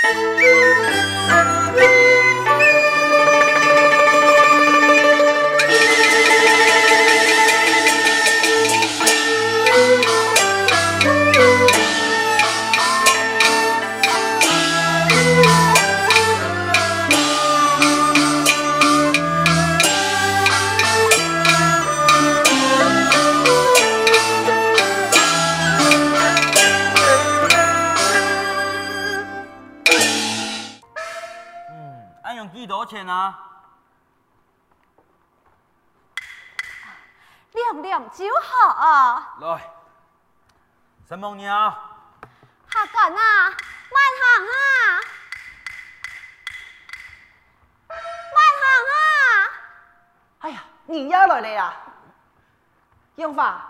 钱 哎呀，你也来了呀！杨华，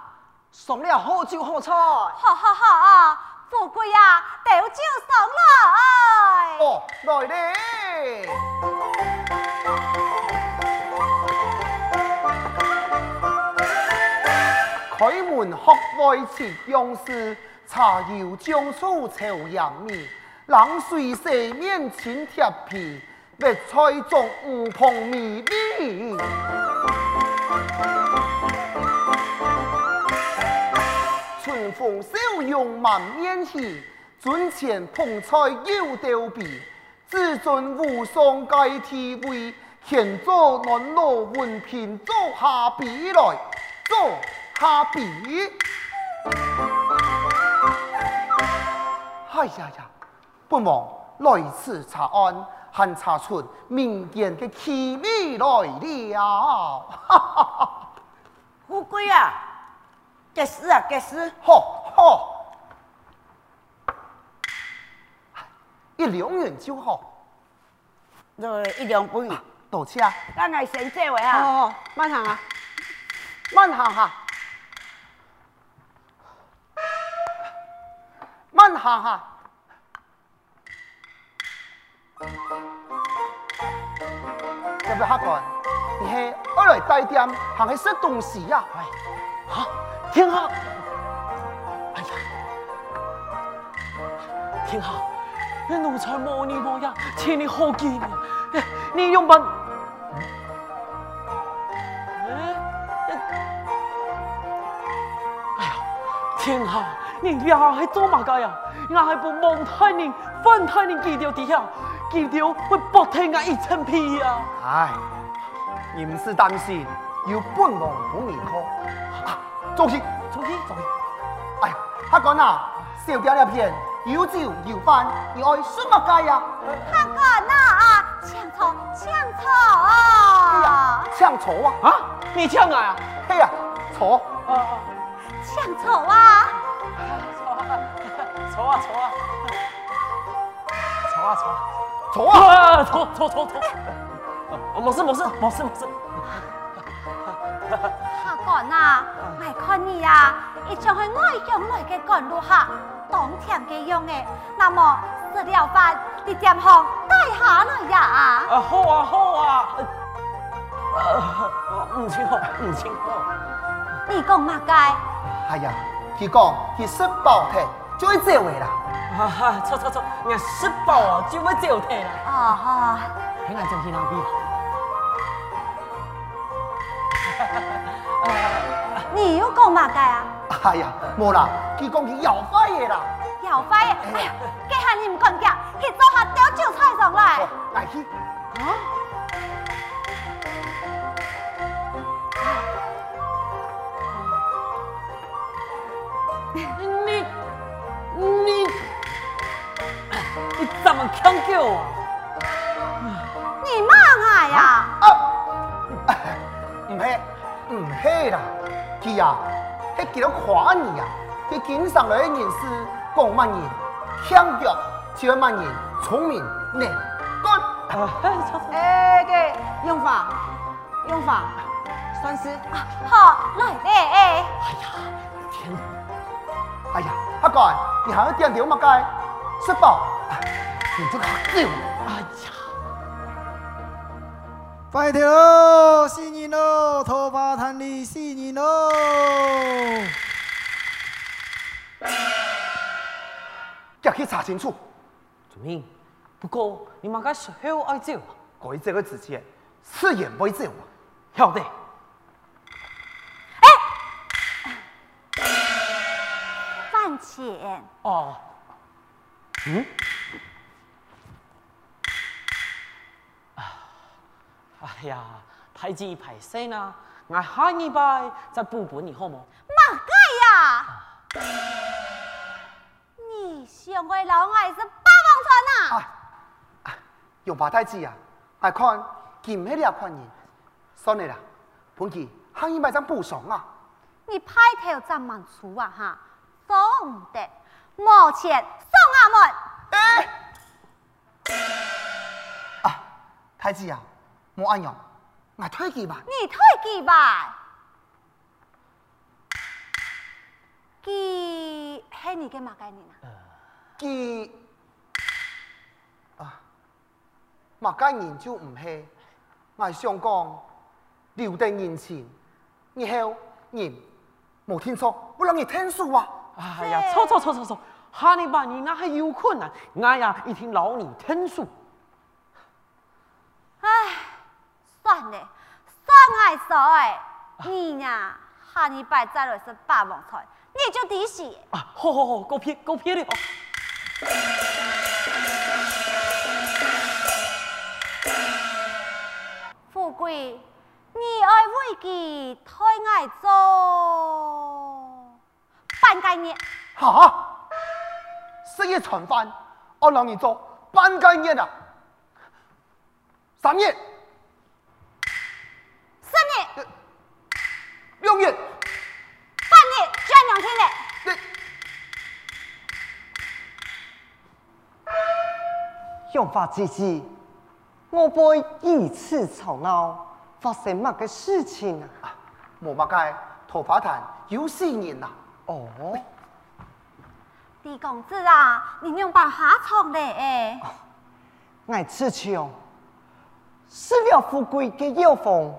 送了好酒好菜。好好好啊，富贵啊，都酒送来。哦，来嘞！开门喝杯切样式，茶油酱醋炒洋米，冷水洗面请贴皮，白菜种五香米米。春风笑容满面喜，樽前捧菜又吊鼻，只准无双盖体位，献做暖炉温品做下笔来做。下笔，哎呀呀！不忙来此查案，还查出民间的奇秘来了。哈哈哈！富贵啊，结实啊，给死。好，好，一两元就好。对，一两半。多谢啊。咱来先这位啊。哦，慢行啊，慢行哈。慢行哈，要不要客官？你系我来带点，行去食东西呀？哎，好，天下，哎呀，天下，你奴才无你无呀，请你好见啊！你用笨，哎呀，天下。你呀系做乜嘅呀？我还不蒙太人、反太人记掉底下，记掉会剥听我一层皮呀！唉，你唔是担心有本王帮你可？啊，坐起，坐起，坐起！哎呀，客官啊，小点一片，有酒有饭，你爱什么街呀？客官啊，抢错，抢错啊！抢错啊？啊，你抢啊？嘿呀，错，抢错啊！错啊错啊，错啊错，错啊错错错错，我没事没事没事没事。啊，我看你啊，一向系外乡来嘅赶路客，当天嘅用嘅，那么食了饭，你点好带下来呀？啊好啊好啊，唔清楚唔清楚。你讲乜嘅？系呀，佢讲佢食饱体。就会走位啦，哈哈，错错错，你食饱啊就会走体啦。啊哈，听下正气囊边。你又讲乜嘅啊？哎呀，无啦，佢讲佢要饭嘢啦。要饭嘢，哎呀，给下你唔讲嘅，去做下吊酒菜上来。来去。啊？你你你怎么强叫啊？你骂我呀？啊，唔系唔系啦，佢呀，系几多夸你呀？佢经常来人事讲乜嘢？强调就乜人？聪明能干。哎，给用法用法，算是好来嘞。哎呀，天！哎呀，阿哥，你还要点点乜鸡？吃饱。你这个废物！哎呀，拜托，新年喽，头发谈里新年喽。叫去查清楚。主命，不过你马该时候爱走，改这个之前，誓言不会走。晓得。哎，饭钱。哦。嗯。哎呀，太子排生啦，我下一拜再补补你好冇？马该呀，你想为老爱是霸王船啊？用八太子啊，爱看金黑了款人，算了啦，本期下一拜再补上啊。你派头怎么出啊？哈，送的，目前送阿门。哎，啊，太子啊。莫安样，我退几吧。你退几吧？佢系你嘅马介人啊？佢啊，马概念就唔系，我想讲留定人情，以后人冇听错，我让你听数啊！哎呀，错错错错错，哈你把你那还有困难，我呀一听老你听数。算嘞，算爱说哎，你呀，下礼拜再来是霸王菜，你就抵死。啊，好好好，够撇够撇的哦。富贵，你爱为己太爱做半个月。哈，四月传饭，我让你做半个月啊，三月。用法之子，我不会以此吵闹，发生乜嘅事情啊？冇乜嘅，桃花潭有四年啦。哦，李公子啊，你用把下床嘞？哎，爱此穷，失了富贵嘅妖风。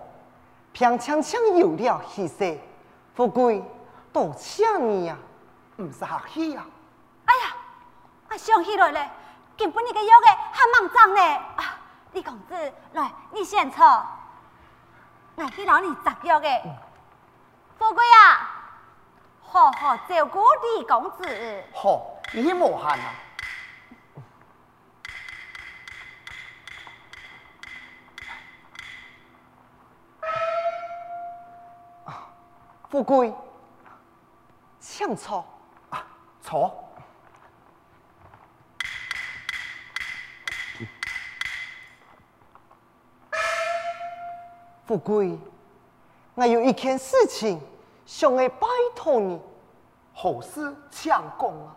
平常常有了气势，富贵多谢你呀，唔是客气呀。哎呀，我想起来了，根本你个腰个还蛮脏呢。啊，李公子，来，你先坐。我去老你摘药个。富贵啊，好好照顾李公子。好，你先莫喊啊。富贵，请坐啊，坐。富贵，我有一件事情想来拜托你。何事请讲啊？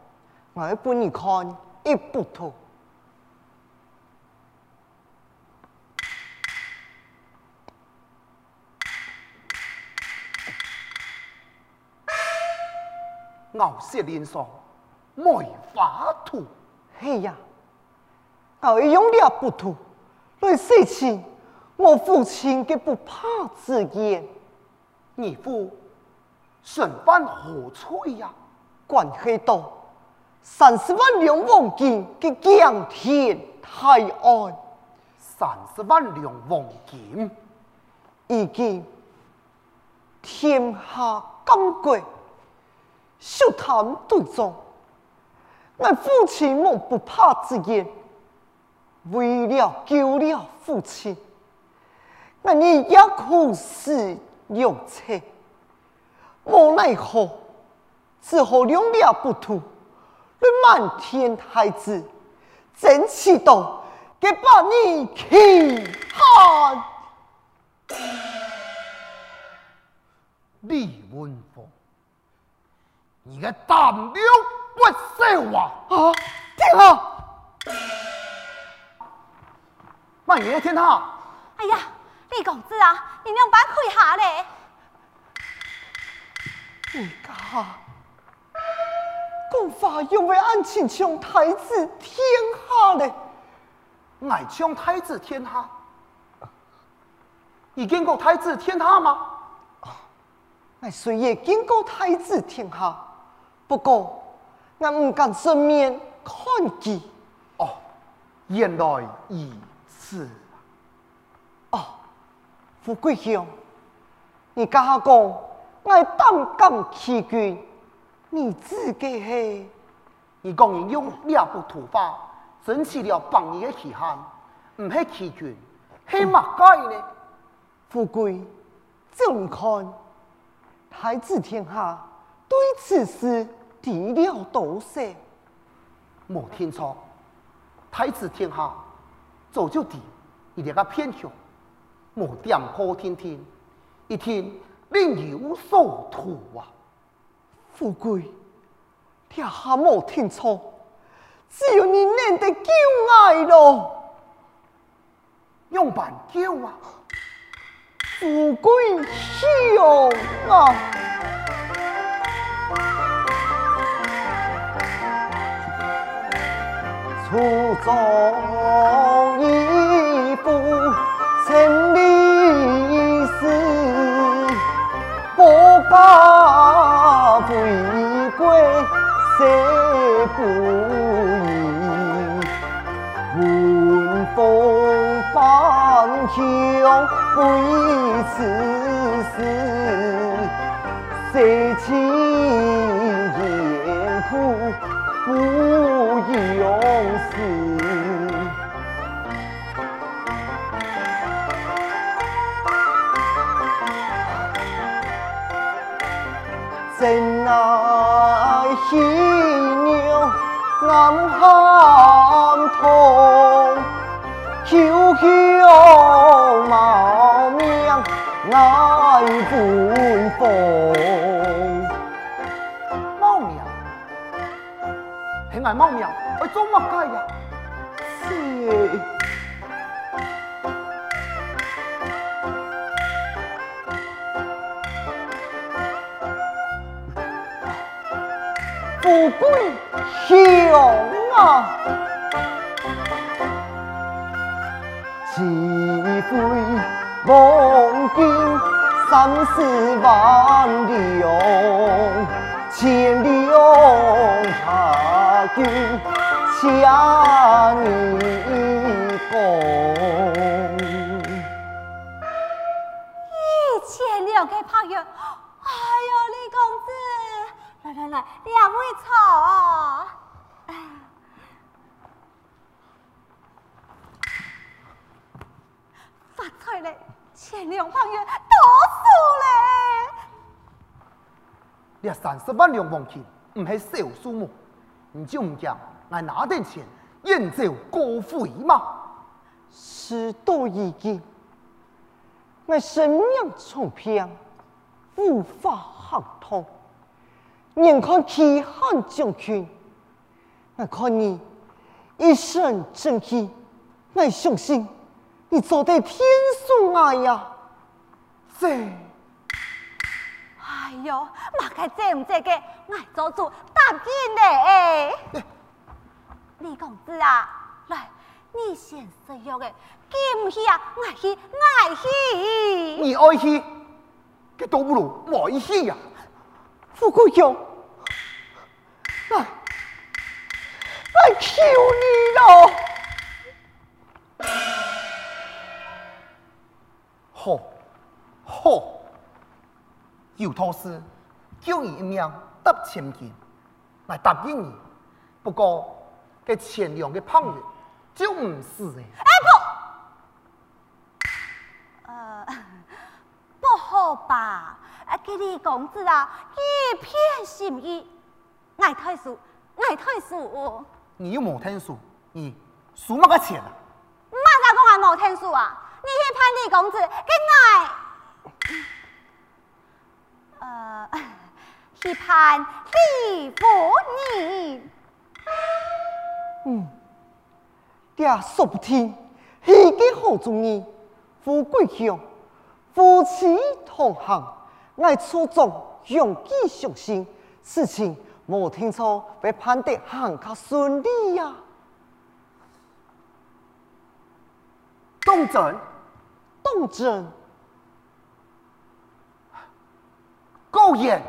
我要帮你看一幅图。傲雪连霜，梅花图。嘿呀，我用了不图来写清我父亲嘅不怕之言。你父身犯何罪呀？关系到三十万两黄金嘅江天泰安。三十万两黄金已经天下刚贵。笑谈对中，我父亲莫不怕之言，为了救了父亲，我你也苦思良策，无奈何，只好用了不图，你满天孩子，真气到给把你气喊李文峰。你个胆量不小啊！啊，天下，万爷天下。哎呀，李公子啊，你两把开下嘞！你家公法用为俺亲像太子天下嘞？爱像太子天下？你见过太子天下吗？俺虽也见过太子天下。不过，我唔敢正面看见。哦，原来如此。富贵兄，你家下讲爱胆敢欺君，你自己嘿？你讲人用两部土法，整起了百年的期限，唔系欺君，系乜解呢？富贵，怎看？太子天下对此事提了多少？冇听错，太子天下早就提，你哋个偏向，冇点破天天，一天另有所图啊！富贵，天下莫听错，只有你念得救爱咯，用办救啊！富贵兄啊！初中谁不疑？闻风翻胸归此爱分封。爱猫苗，爱做乜鸡呀？是。富贵兄啊，岂非望见三四万两，千两下君掐你弓。一千两个朋友，哎呦，李公子，来来来，两位坐。发财嘞，千两朋友多数嘞。你三十万两黄金，唔系小数目，你就唔讲，我拿点钱，远走高飞嘛。时到已经，我生命从偏，无法行通。眼看期限将近，我看你一身正气，我相信你做得天数爱呀。这。哎呦，嘛该这唔这个，我做主答应嘞。李公子啊，来，你先食药的，记唔起啊？爱去爱去。你爱去，佮倒不如爱去呀。富贵兄，来，来求你了。好，好。有托事，救你一命得千金，来答应你。不过，这钱两的朋友就唔是诶。哎不，呃，不好吧？啊，给你公子啊，一片心意，爱太叔，爱太叔。你又冇听书，你数乜个钱啊？马上讲我冇听书啊！你去判李公子，跟爱。呃，期盼李夫人。嗯，爹说不听，系个好主意。富贵兄，夫妻同行，爱出众勇气相信，事情冇听错，会判得更加顺利呀。当真？当真。够严，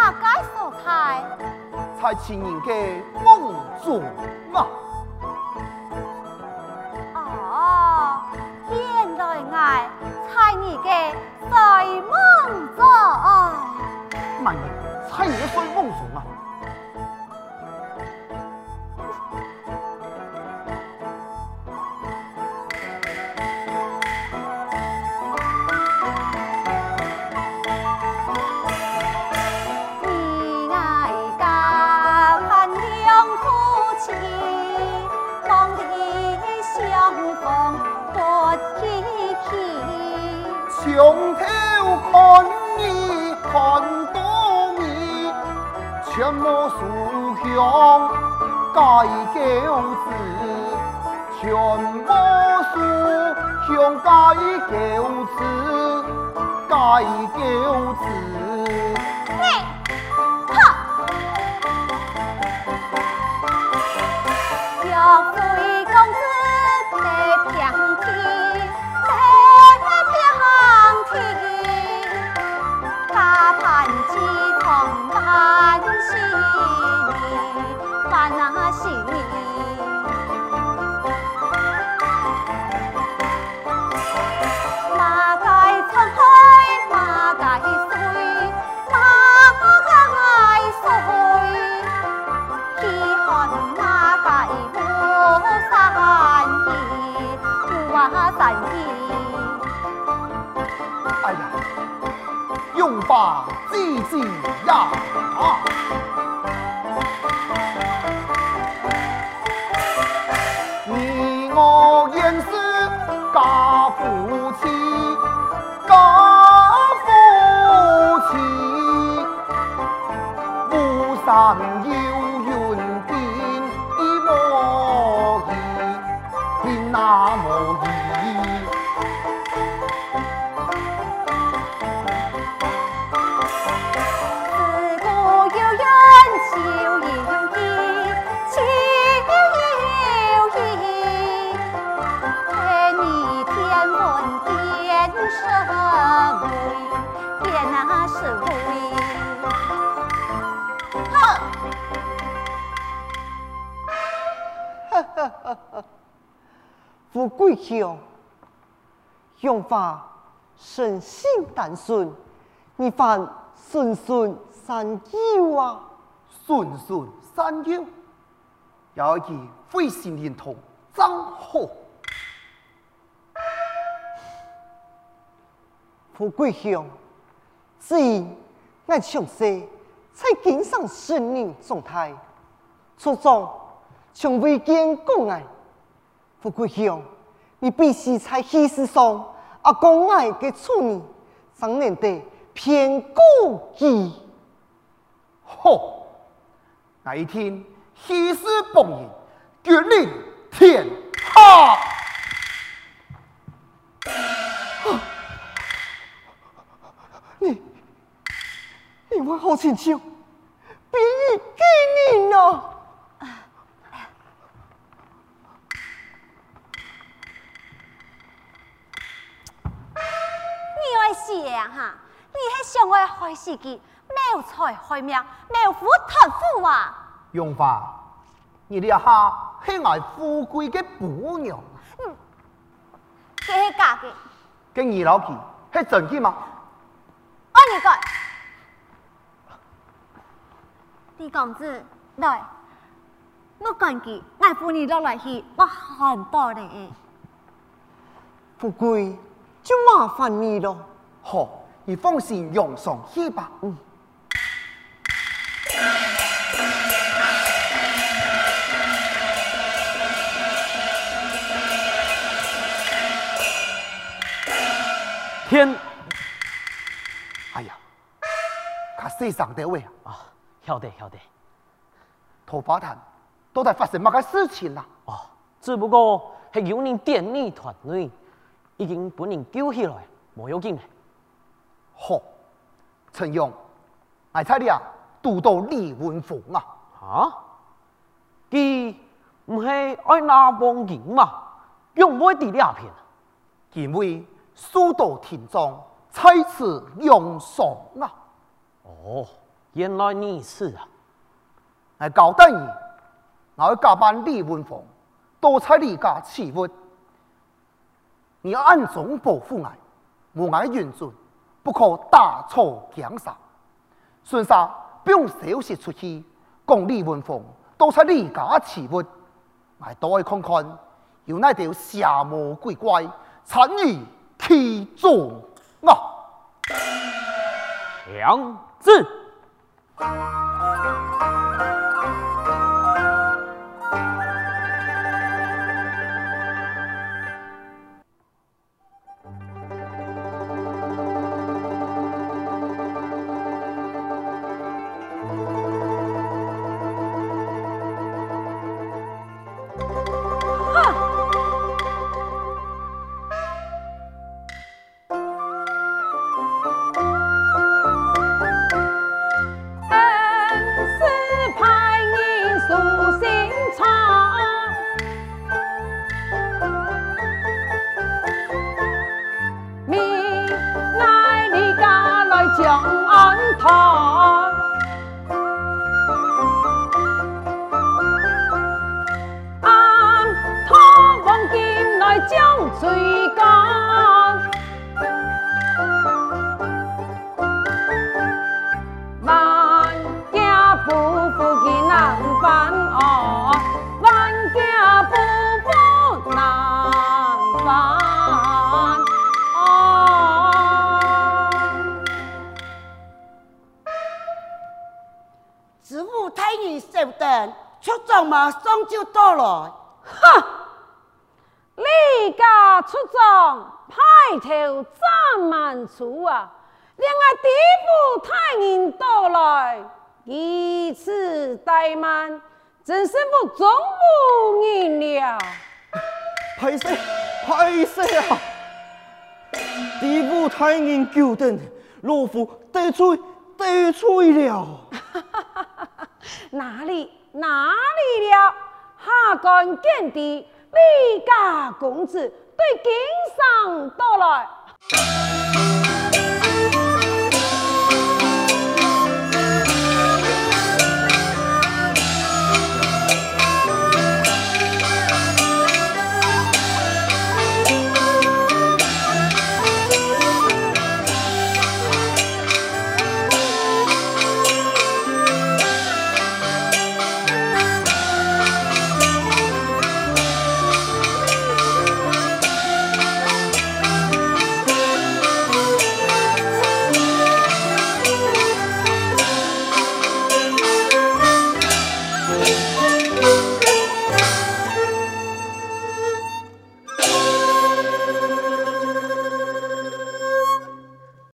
马街所在？在情人嘅梦中啊！哦，原来爱猜你嘅睡梦中。慢人，猜你嘅睡梦中啊！全无书香解救之，全无书香解救之，解救子。把自己呀！会，变那社会。富贵乡，用法生性单纯，你犯顺顺三优啊！顺顺三优，有一句飞行连同真好。富贵乡，只因俺强势才经上生命状态，初中从未见过爱。富贵乡，你必须在历史上阿公爱给处女，上面的偏顾记。好，那一天西施崩影，决定天下。你我好亲像，比你给你呢。你爱想哈，你系想我害自己，谋财害命，谋虎托虎啊！用法，你哋下喜爱富贵嘅姑娘，嗯这系假嘅，跟二老婆系真嘅吗？我你讲，李公子来，我赶紧爱扶你落来去，我很多的。富贵就麻烦你了。好，你放心用上去吧。嗯。天哎呀，他世上的位啊，啊，晓得晓得，桃花潭，都在发生乜嘅事情啦？哦，只不过系有人电力团队，已经把人救起来，冇要紧嘅。好，陈勇，我猜你啊，读到李文峰啊？啊？佢唔系爱拿黄金嘛？用唔会地两片？因为书到田庄，菜池用爽啊！哦，原来你是啊！我交代你，我要加班李文凤，多彩你家起物，你要暗中保护我，无碍原准，不可大错江山。孙沙不用消息出去，讲李文凤多彩你家起物，我都爱看看有那条邪魔鬼怪参与其中啊！两字。Thank you. 马上就到了。哼！你家出张，派头占满出啊！连我地府太人到来，以此怠慢，真是不中无人了。歹势，歹势啊！地府太人久等，老夫得罪得罪了。哪里？哪里了？下官见的李家公子对经上到来。